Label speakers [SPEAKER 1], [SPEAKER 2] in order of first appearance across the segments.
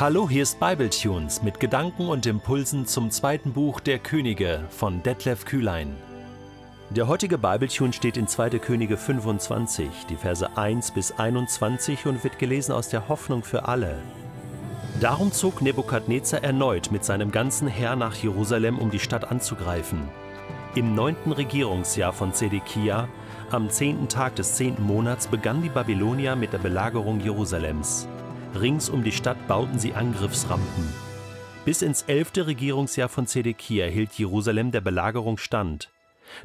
[SPEAKER 1] Hallo, hier ist Bibletunes mit Gedanken und Impulsen zum zweiten Buch der Könige von Detlef Kühlein. Der heutige Bibletune steht in 2. Könige 25, die Verse 1 bis 21 und wird gelesen aus der Hoffnung für alle. Darum zog Nebukadnezar erneut mit seinem ganzen Heer nach Jerusalem, um die Stadt anzugreifen. Im neunten Regierungsjahr von Zedekia, am zehnten Tag des zehnten Monats, begann die Babylonier mit der Belagerung Jerusalems. Rings um die Stadt bauten sie Angriffsrampen. Bis ins elfte Regierungsjahr von Zedekia hielt Jerusalem der Belagerung stand.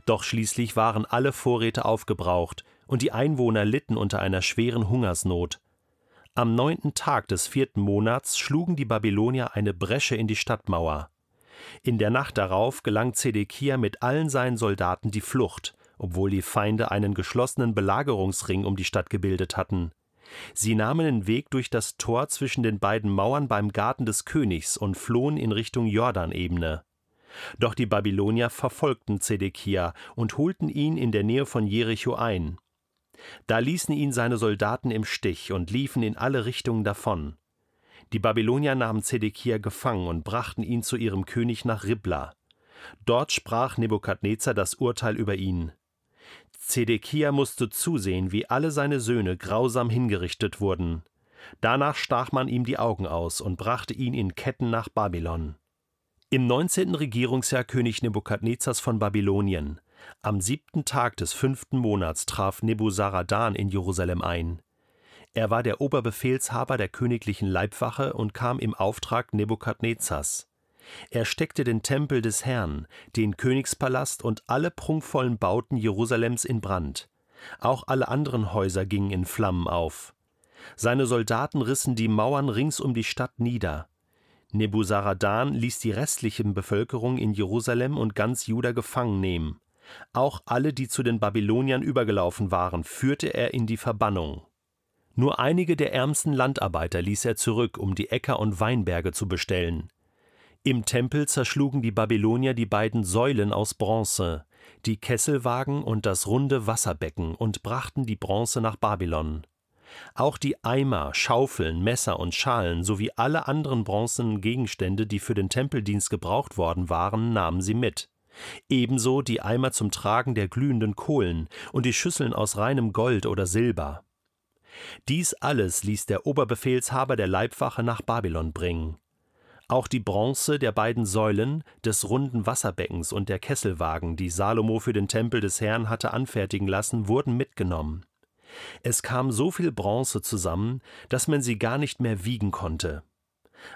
[SPEAKER 1] Doch schließlich waren alle Vorräte aufgebraucht und die Einwohner litten unter einer schweren Hungersnot. Am neunten Tag des vierten Monats schlugen die Babylonier eine Bresche in die Stadtmauer. In der Nacht darauf gelang Zedekia mit allen seinen Soldaten die Flucht, obwohl die Feinde einen geschlossenen Belagerungsring um die Stadt gebildet hatten. Sie nahmen den Weg durch das Tor zwischen den beiden Mauern beim Garten des Königs und flohen in Richtung Jordanebene. Doch die Babylonier verfolgten Zedekia und holten ihn in der Nähe von Jericho ein. Da ließen ihn seine Soldaten im Stich und liefen in alle Richtungen davon. Die Babylonier nahmen Zedekia gefangen und brachten ihn zu ihrem König nach Ribla. Dort sprach Nebukadnezar das Urteil über ihn. Zedekia musste zusehen, wie alle seine Söhne grausam hingerichtet wurden. Danach stach man ihm die Augen aus und brachte ihn in Ketten nach Babylon. Im neunzehnten Regierungsjahr König Nebukadnezars von Babylonien, am siebten Tag des fünften Monats, traf Nebuzaradan in Jerusalem ein. Er war der Oberbefehlshaber der königlichen Leibwache und kam im Auftrag Nebukadnezars. Er steckte den Tempel des Herrn, den Königspalast und alle prunkvollen Bauten Jerusalems in Brand. Auch alle anderen Häuser gingen in Flammen auf. Seine Soldaten rissen die Mauern rings um die Stadt nieder. Nebuzaradan ließ die restliche Bevölkerung in Jerusalem und ganz Juda gefangen nehmen. Auch alle, die zu den Babyloniern übergelaufen waren, führte er in die Verbannung. Nur einige der ärmsten Landarbeiter ließ er zurück, um die Äcker und Weinberge zu bestellen. Im Tempel zerschlugen die Babylonier die beiden Säulen aus Bronze, die Kesselwagen und das runde Wasserbecken und brachten die Bronze nach Babylon. Auch die Eimer, Schaufeln, Messer und Schalen sowie alle anderen bronzenen Gegenstände, die für den Tempeldienst gebraucht worden waren, nahmen sie mit. Ebenso die Eimer zum Tragen der glühenden Kohlen und die Schüsseln aus reinem Gold oder Silber. Dies alles ließ der Oberbefehlshaber der Leibwache nach Babylon bringen. Auch die Bronze der beiden Säulen, des runden Wasserbeckens und der Kesselwagen, die Salomo für den Tempel des Herrn hatte anfertigen lassen, wurden mitgenommen. Es kam so viel Bronze zusammen, dass man sie gar nicht mehr wiegen konnte.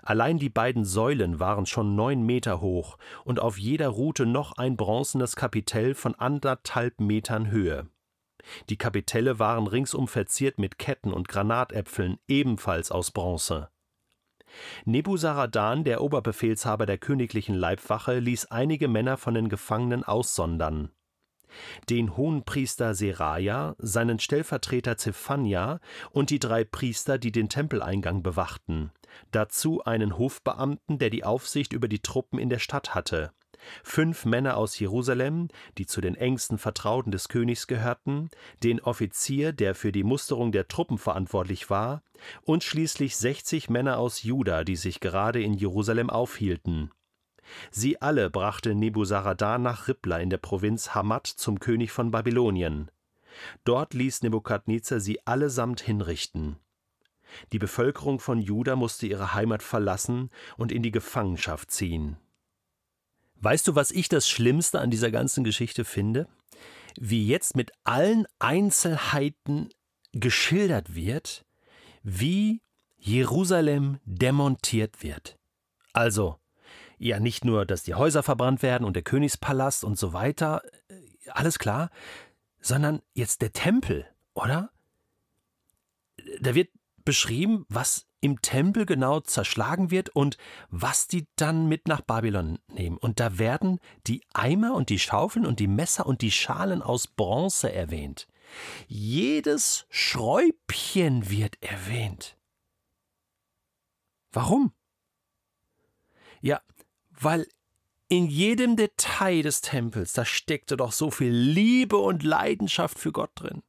[SPEAKER 1] Allein die beiden Säulen waren schon neun Meter hoch und auf jeder ruhte noch ein bronzenes Kapitell von anderthalb Metern Höhe. Die Kapitelle waren ringsum verziert mit Ketten und Granatäpfeln, ebenfalls aus Bronze. Nebuzaradan, der Oberbefehlshaber der königlichen Leibwache, ließ einige Männer von den Gefangenen aussondern. Den Hohenpriester Seraja, seinen Stellvertreter Zephania und die drei Priester, die den Tempeleingang bewachten. Dazu einen Hofbeamten, der die Aufsicht über die Truppen in der Stadt hatte fünf Männer aus Jerusalem, die zu den engsten Vertrauten des Königs gehörten, den Offizier, der für die Musterung der Truppen verantwortlich war, und schließlich sechzig Männer aus Juda, die sich gerade in Jerusalem aufhielten. Sie alle brachte Nebuzaradan nach Ribla in der Provinz Hamad zum König von Babylonien. Dort ließ Nebukadnezar sie allesamt hinrichten. Die Bevölkerung von Juda musste ihre Heimat verlassen und in die Gefangenschaft ziehen. Weißt du, was ich das Schlimmste an dieser ganzen Geschichte finde? Wie jetzt mit allen Einzelheiten geschildert wird, wie Jerusalem demontiert wird. Also, ja, nicht nur, dass die Häuser verbrannt werden und der Königspalast und so weiter, äh, alles klar, sondern jetzt der Tempel, oder? Da wird beschrieben, was im Tempel genau zerschlagen wird und was die dann mit nach Babylon nehmen. Und da werden die Eimer und die Schaufeln und die Messer und die Schalen aus Bronze erwähnt. Jedes Schräubchen wird erwähnt. Warum? Ja, weil in jedem Detail des Tempels, da steckte doch so viel Liebe und Leidenschaft für Gott drin.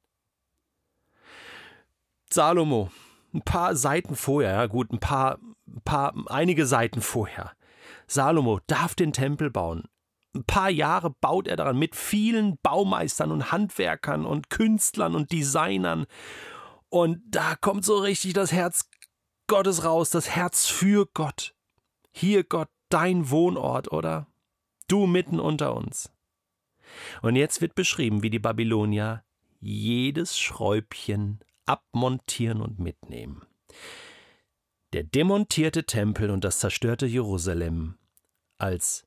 [SPEAKER 1] Salomo, ein paar Seiten vorher, ja gut, ein paar ein paar, einige Seiten vorher. Salomo darf den Tempel bauen. Ein paar Jahre baut er daran mit vielen Baumeistern und Handwerkern und Künstlern und Designern. Und da kommt so richtig das Herz Gottes raus, das Herz für Gott. Hier, Gott, dein Wohnort, oder? Du mitten unter uns. Und jetzt wird beschrieben, wie die Babylonier jedes Schräubchen abmontieren und mitnehmen. Der demontierte Tempel und das zerstörte Jerusalem als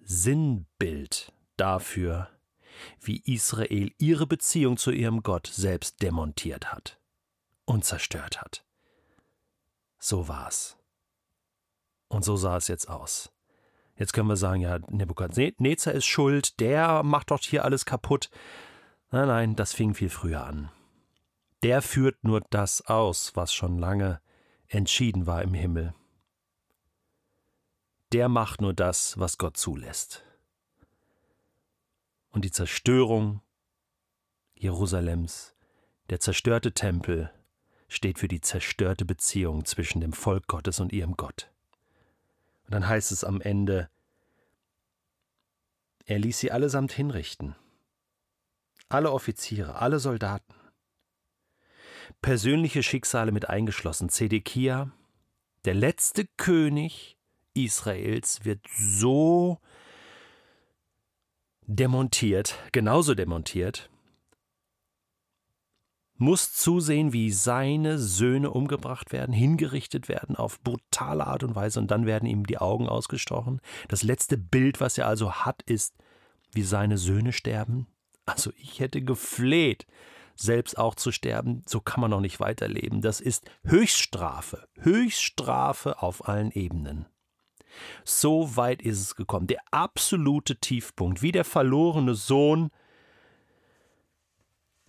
[SPEAKER 1] Sinnbild dafür, wie Israel ihre Beziehung zu ihrem Gott selbst demontiert hat und zerstört hat. So war's. Und so sah es jetzt aus. Jetzt können wir sagen, ja, Nebukadnezar ist schuld, der macht doch hier alles kaputt. Nein, nein, das fing viel früher an. Der führt nur das aus, was schon lange entschieden war im Himmel. Der macht nur das, was Gott zulässt. Und die Zerstörung Jerusalems, der zerstörte Tempel, steht für die zerstörte Beziehung zwischen dem Volk Gottes und ihrem Gott. Und dann heißt es am Ende, er ließ sie allesamt hinrichten. Alle Offiziere, alle Soldaten. Persönliche Schicksale mit eingeschlossen. Zedekia, der letzte König Israels, wird so demontiert, genauso demontiert, muss zusehen, wie seine Söhne umgebracht werden, hingerichtet werden auf brutale Art und Weise und dann werden ihm die Augen ausgestochen. Das letzte Bild, was er also hat, ist, wie seine Söhne sterben. Also ich hätte gefleht, selbst auch zu sterben, so kann man noch nicht weiterleben. Das ist Höchststrafe, Höchststrafe auf allen Ebenen. So weit ist es gekommen, der absolute Tiefpunkt, wie der verlorene Sohn,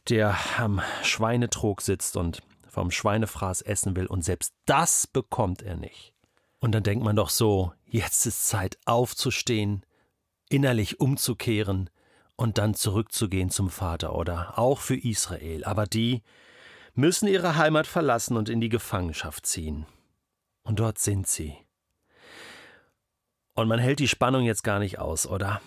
[SPEAKER 1] der am Schweinetrog sitzt und vom Schweinefraß essen will, und selbst das bekommt er nicht. Und dann denkt man doch so, jetzt ist Zeit aufzustehen, innerlich umzukehren und dann zurückzugehen zum Vater, oder auch für Israel. Aber die müssen ihre Heimat verlassen und in die Gefangenschaft ziehen. Und dort sind sie. Und man hält die Spannung jetzt gar nicht aus, oder?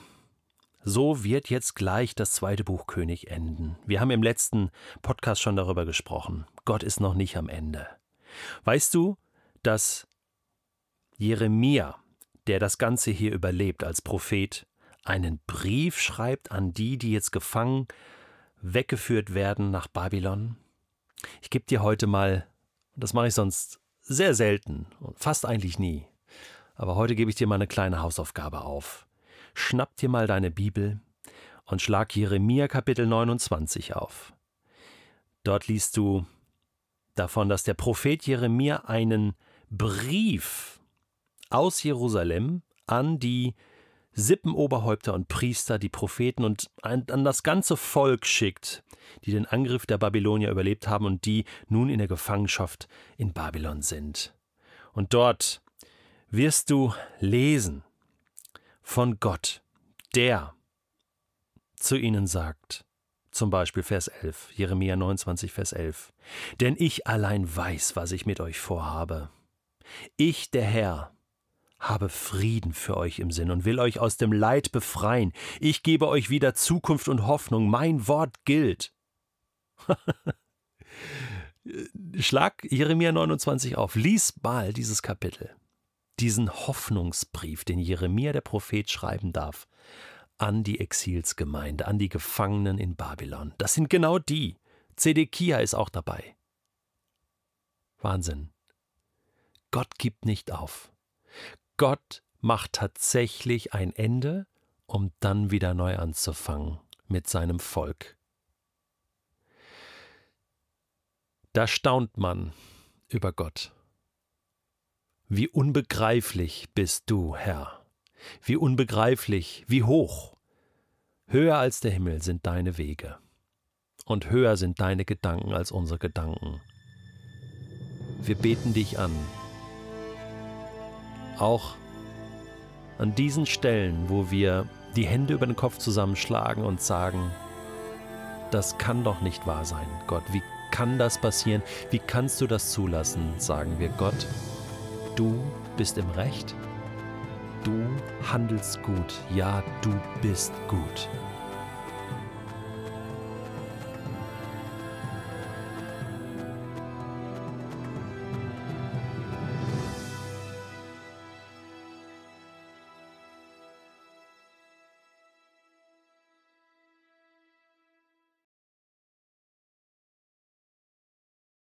[SPEAKER 1] So wird jetzt gleich das zweite Buch König enden. Wir haben im letzten Podcast schon darüber gesprochen. Gott ist noch nicht am Ende. Weißt du, dass Jeremia, der das Ganze hier überlebt als Prophet, einen Brief schreibt an die, die jetzt gefangen weggeführt werden nach Babylon? Ich gebe dir heute mal, das mache ich sonst sehr selten und fast eigentlich nie, aber heute gebe ich dir mal eine kleine Hausaufgabe auf schnapp dir mal deine Bibel und schlag Jeremia Kapitel 29 auf. Dort liest du davon, dass der Prophet Jeremia einen Brief aus Jerusalem an die Sippenoberhäupter und Priester, die Propheten und an das ganze Volk schickt, die den Angriff der Babylonier überlebt haben und die nun in der Gefangenschaft in Babylon sind. Und dort wirst du lesen, von Gott, der zu ihnen sagt, zum Beispiel Vers 11, Jeremia 29, Vers 11, Denn ich allein weiß, was ich mit euch vorhabe. Ich, der Herr, habe Frieden für euch im Sinn und will euch aus dem Leid befreien. Ich gebe euch wieder Zukunft und Hoffnung. Mein Wort gilt. Schlag Jeremia 29 auf. Lies mal dieses Kapitel diesen Hoffnungsbrief, den Jeremia der Prophet schreiben darf, an die Exilsgemeinde, an die Gefangenen in Babylon. Das sind genau die. Zedekia ist auch dabei. Wahnsinn. Gott gibt nicht auf. Gott macht tatsächlich ein Ende, um dann wieder neu anzufangen mit seinem Volk. Da staunt man über Gott. Wie unbegreiflich bist du, Herr. Wie unbegreiflich, wie hoch. Höher als der Himmel sind deine Wege. Und höher sind deine Gedanken als unsere Gedanken. Wir beten dich an. Auch an diesen Stellen, wo wir die Hände über den Kopf zusammenschlagen und sagen, das kann doch nicht wahr sein, Gott. Wie kann das passieren? Wie kannst du das zulassen? Sagen wir Gott du bist im Recht. Du handelst gut, ja, du bist gut.